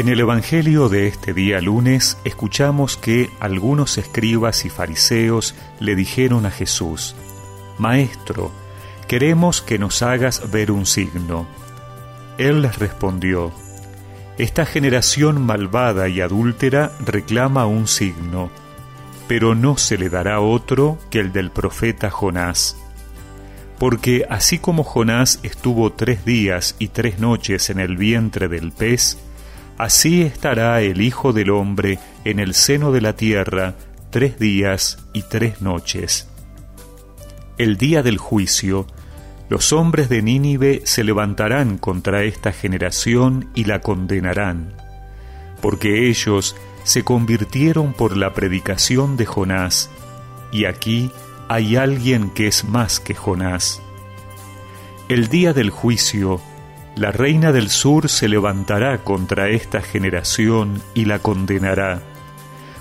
En el Evangelio de este día lunes escuchamos que algunos escribas y fariseos le dijeron a Jesús, Maestro, queremos que nos hagas ver un signo. Él les respondió, Esta generación malvada y adúltera reclama un signo, pero no se le dará otro que el del profeta Jonás. Porque así como Jonás estuvo tres días y tres noches en el vientre del pez, así estará el Hijo del Hombre en el seno de la tierra tres días y tres noches. El día del juicio, los hombres de Nínive se levantarán contra esta generación y la condenarán, porque ellos se convirtieron por la predicación de Jonás, y aquí hay alguien que es más que Jonás. El día del juicio, la reina del sur se levantará contra esta generación y la condenará,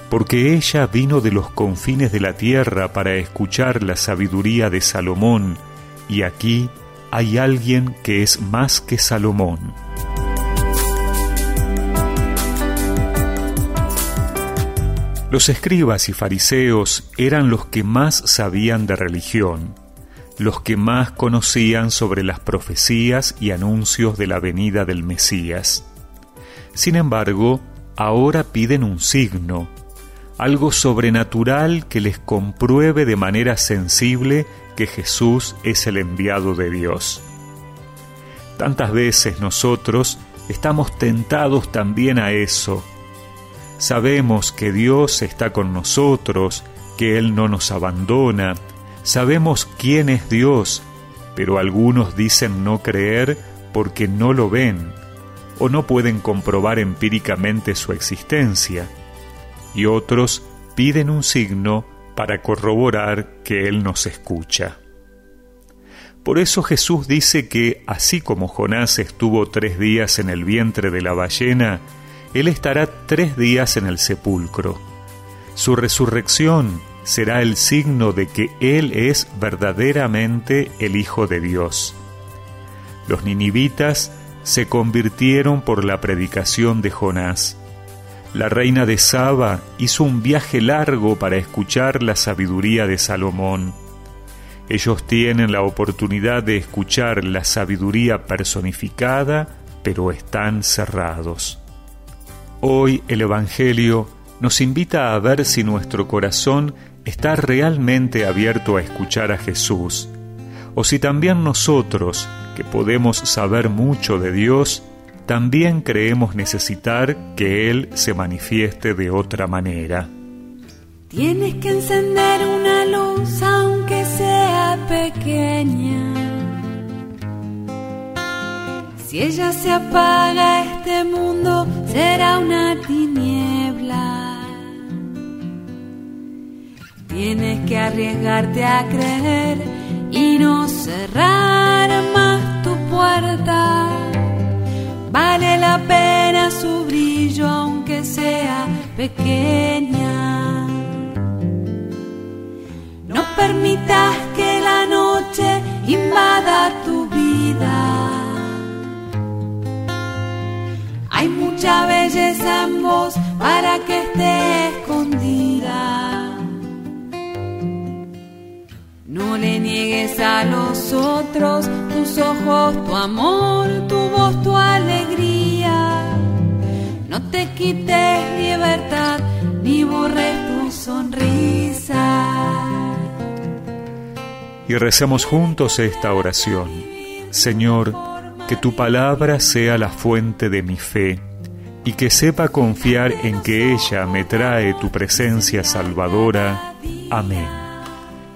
porque ella vino de los confines de la tierra para escuchar la sabiduría de Salomón, y aquí hay alguien que es más que Salomón. Los escribas y fariseos eran los que más sabían de religión, los que más conocían sobre las profecías y anuncios de la venida del Mesías. Sin embargo, ahora piden un signo, algo sobrenatural que les compruebe de manera sensible que Jesús es el enviado de Dios. Tantas veces nosotros estamos tentados también a eso, Sabemos que Dios está con nosotros, que Él no nos abandona. Sabemos quién es Dios, pero algunos dicen no creer porque no lo ven o no pueden comprobar empíricamente su existencia. Y otros piden un signo para corroborar que Él nos escucha. Por eso Jesús dice que, así como Jonás estuvo tres días en el vientre de la ballena, él estará tres días en el sepulcro. Su resurrección será el signo de que Él es verdaderamente el Hijo de Dios. Los ninivitas se convirtieron por la predicación de Jonás. La reina de Saba hizo un viaje largo para escuchar la sabiduría de Salomón. Ellos tienen la oportunidad de escuchar la sabiduría personificada, pero están cerrados. Hoy el Evangelio nos invita a ver si nuestro corazón está realmente abierto a escuchar a Jesús, o si también nosotros, que podemos saber mucho de Dios, también creemos necesitar que Él se manifieste de otra manera. Tienes que encender una luz aunque sea pequeña si ella se apaga, este mundo será una tiniebla. Que arriesgarte a creer y no cerrar más tu puerta. Vale la pena su brillo aunque sea pequeña. No permitas que la noche invada tu vida hay mucha belleza en vos para que esté le niegues a los otros tus ojos, tu amor, tu voz, tu alegría. No te quites libertad ni borres tu sonrisa. Y recemos juntos esta oración. Señor, que tu palabra sea la fuente de mi fe y que sepa confiar en que ella me trae tu presencia salvadora. Amén.